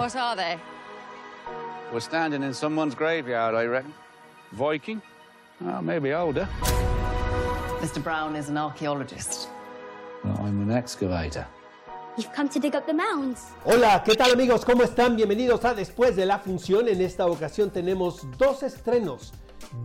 What are they? We're standing in someone's graveyard, I reckon. Viking? Oh, maybe older. Mr. Brown is an archaeologist. Well, I'm an excavator. You've come to dig up the mounds. Hola, ¿qué tal amigos? ¿Cómo están? Bienvenidos a Después de la Función. En esta ocasión tenemos dos estrenos,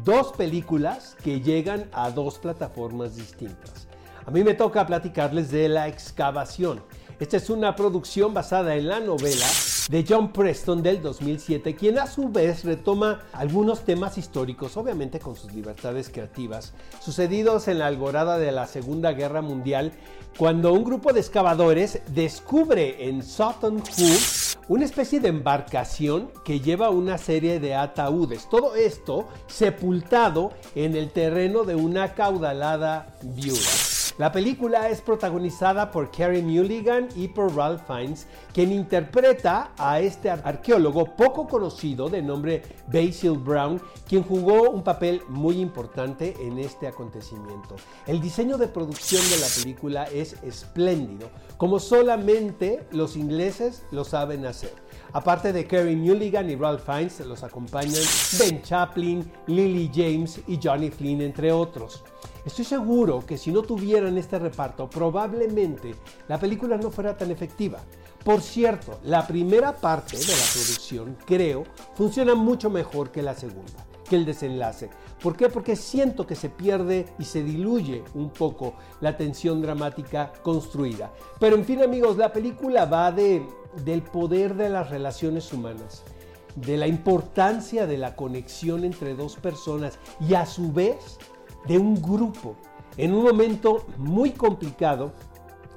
dos películas que llegan a dos plataformas distintas. A mí me toca platicarles de La Excavación. Esta es una producción basada en la novela de John Preston del 2007, quien a su vez retoma algunos temas históricos, obviamente con sus libertades creativas, sucedidos en la alborada de la Segunda Guerra Mundial, cuando un grupo de excavadores descubre en Sutton Hoo una especie de embarcación que lleva una serie de ataúdes. Todo esto sepultado en el terreno de una caudalada viuda. La película es protagonizada por Carey Mulligan y por Ralph Fiennes, quien interpreta a este arqueólogo poco conocido de nombre Basil Brown, quien jugó un papel muy importante en este acontecimiento. El diseño de producción de la película es espléndido, como solamente los ingleses lo saben hacer. Aparte de Carey Mulligan y Ralph Fiennes, los acompañan Ben Chaplin, Lily James y Johnny Flynn, entre otros. Estoy seguro que si no tuvieran este reparto, probablemente la película no fuera tan efectiva. Por cierto, la primera parte de la producción, creo, funciona mucho mejor que la segunda, que el desenlace. ¿Por qué? Porque siento que se pierde y se diluye un poco la tensión dramática construida. Pero en fin amigos, la película va de, del poder de las relaciones humanas, de la importancia de la conexión entre dos personas y a su vez de un grupo en un momento muy complicado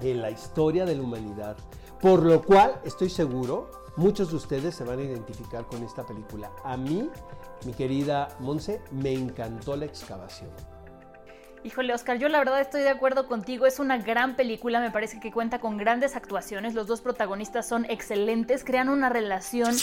en la historia de la humanidad. Por lo cual estoy seguro, muchos de ustedes se van a identificar con esta película. A mí, mi querida Monse, me encantó la excavación. Híjole, Oscar, yo la verdad estoy de acuerdo contigo. Es una gran película, me parece que cuenta con grandes actuaciones. Los dos protagonistas son excelentes, crean una relación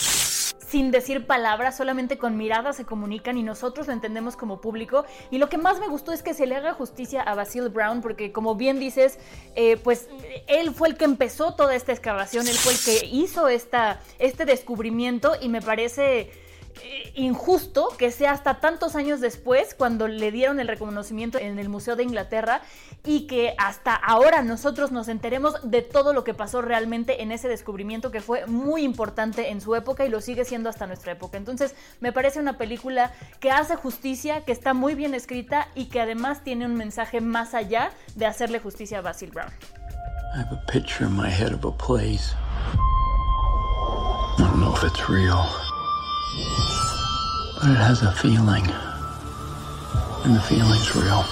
sin decir palabras, solamente con miradas se comunican y nosotros lo entendemos como público. Y lo que más me gustó es que se le haga justicia a Basil Brown, porque como bien dices, eh, pues él fue el que empezó toda esta excavación, él fue el que hizo esta, este descubrimiento y me parece injusto que sea hasta tantos años después cuando le dieron el reconocimiento en el Museo de Inglaterra y que hasta ahora nosotros nos enteremos de todo lo que pasó realmente en ese descubrimiento que fue muy importante en su época y lo sigue siendo hasta nuestra época. Entonces me parece una película que hace justicia, que está muy bien escrita y que además tiene un mensaje más allá de hacerle justicia a Basil Brown. I don't know if it's real. But it has a feeling. And the feeling's real.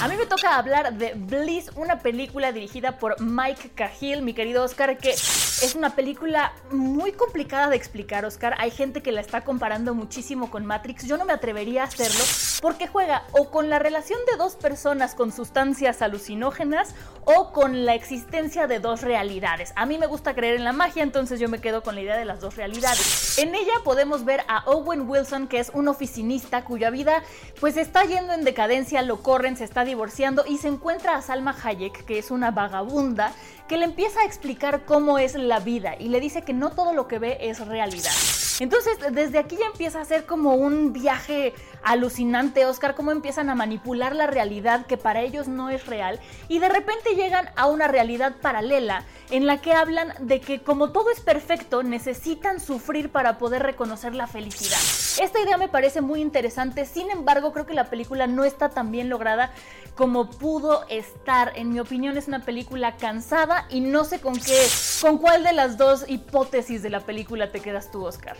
A mí me toca hablar de Bliss, una película dirigida por Mike Cahill, mi querido Oscar, que es una película muy complicada de explicar, Oscar. Hay gente que la está comparando muchísimo con Matrix. Yo no me atrevería a hacerlo porque juega o con la relación de dos personas con sustancias alucinógenas o con la existencia de dos realidades. A mí me gusta creer en la magia, entonces yo me quedo con la idea de las dos realidades. En ella podemos ver a Owen Wilson, que es un oficinista cuya vida pues está yendo en decadencia, lo corren, se está divorciando y se encuentra a Salma Hayek, que es una vagabunda, que le empieza a explicar cómo es la vida y le dice que no todo lo que ve es realidad. Entonces, desde aquí ya empieza a ser como un viaje alucinante, Oscar, cómo empiezan a manipular la realidad que para ellos no es real y de repente llegan a una realidad paralela en la que hablan de que como todo es perfecto, necesitan sufrir para poder reconocer la felicidad. Esta idea me parece muy interesante, sin embargo, creo que la película no está tan bien lograda como pudo estar. En mi opinión es una película cansada y no sé con qué, con cuál de las dos hipótesis de la película te quedas tú, Oscar.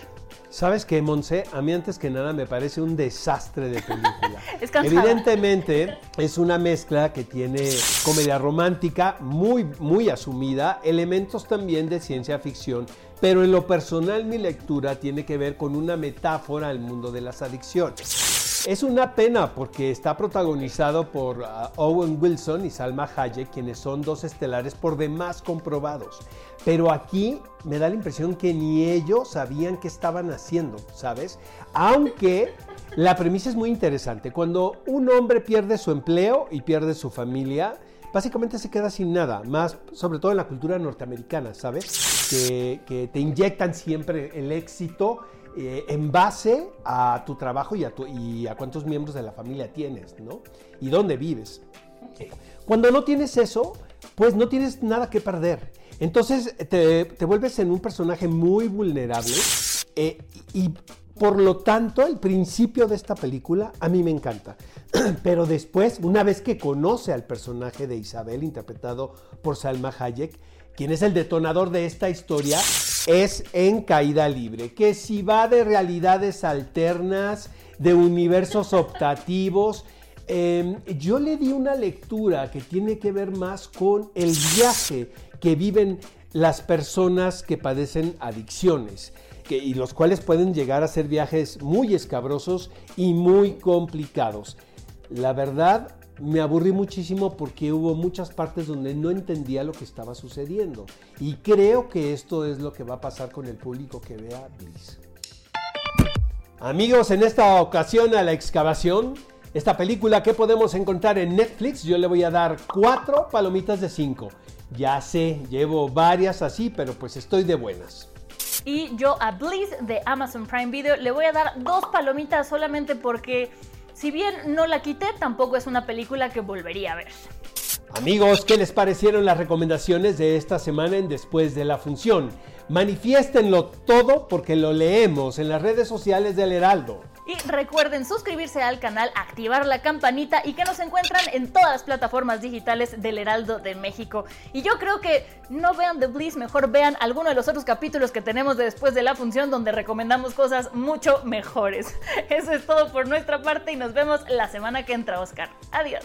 ¿Sabes qué, Monse? A mí antes que nada me parece un desastre de película. Es cansada. Evidentemente es una mezcla que tiene comedia romántica muy, muy asumida, elementos también de ciencia ficción, pero en lo personal mi lectura tiene que ver con una metáfora al mundo de las adicciones. Es una pena porque está protagonizado por uh, Owen Wilson y Salma Hayek, quienes son dos estelares por demás comprobados. Pero aquí me da la impresión que ni ellos sabían qué estaban haciendo, ¿sabes? Aunque la premisa es muy interesante. Cuando un hombre pierde su empleo y pierde su familia, básicamente se queda sin nada, más sobre todo en la cultura norteamericana, ¿sabes? Que, te inyectan siempre el éxito eh, en base a tu trabajo y a, tu- cuántos miembros de la familia tienes, ¿no? Y dónde vives. Cuando no tienes eso, pues no tienes nada que perder. Entonces te, te vuelves en un personaje muy vulnerable eh, y por lo tanto el principio de esta película a mí me encanta. Pero después, una vez que conoce al personaje de Isabel, interpretado por Salma Hayek, quien es el detonador de esta historia, es en caída libre. Que si va de realidades alternas, de universos optativos, eh, yo le di una lectura que tiene que ver más con el viaje que viven las personas que padecen adicciones. Y los cuales pueden llegar a ser viajes muy escabrosos y muy complicados. La verdad, me aburrí muchísimo porque hubo muchas partes donde no entendía lo que estaba sucediendo. Y creo que esto es lo que va a pasar con el público que vea Bliss. Amigos, en esta ocasión a la excavación, esta película que podemos encontrar en Netflix, yo le voy a dar cuatro palomitas de cinco. Ya sé, llevo varias así, pero pues estoy de buenas. Y yo a Bliss de Amazon Prime Video le voy a dar dos palomitas solamente porque, si bien no la quité, tampoco es una película que volvería a ver. Amigos, ¿qué les parecieron las recomendaciones de esta semana en Después de la Función? Manifiéstenlo todo porque lo leemos en las redes sociales del Heraldo. Y recuerden suscribirse al canal, activar la campanita y que nos encuentran en todas las plataformas digitales del Heraldo de México. Y yo creo que no vean The Bliss, mejor vean alguno de los otros capítulos que tenemos de después de la función donde recomendamos cosas mucho mejores. Eso es todo por nuestra parte y nos vemos la semana que entra, Oscar. Adiós.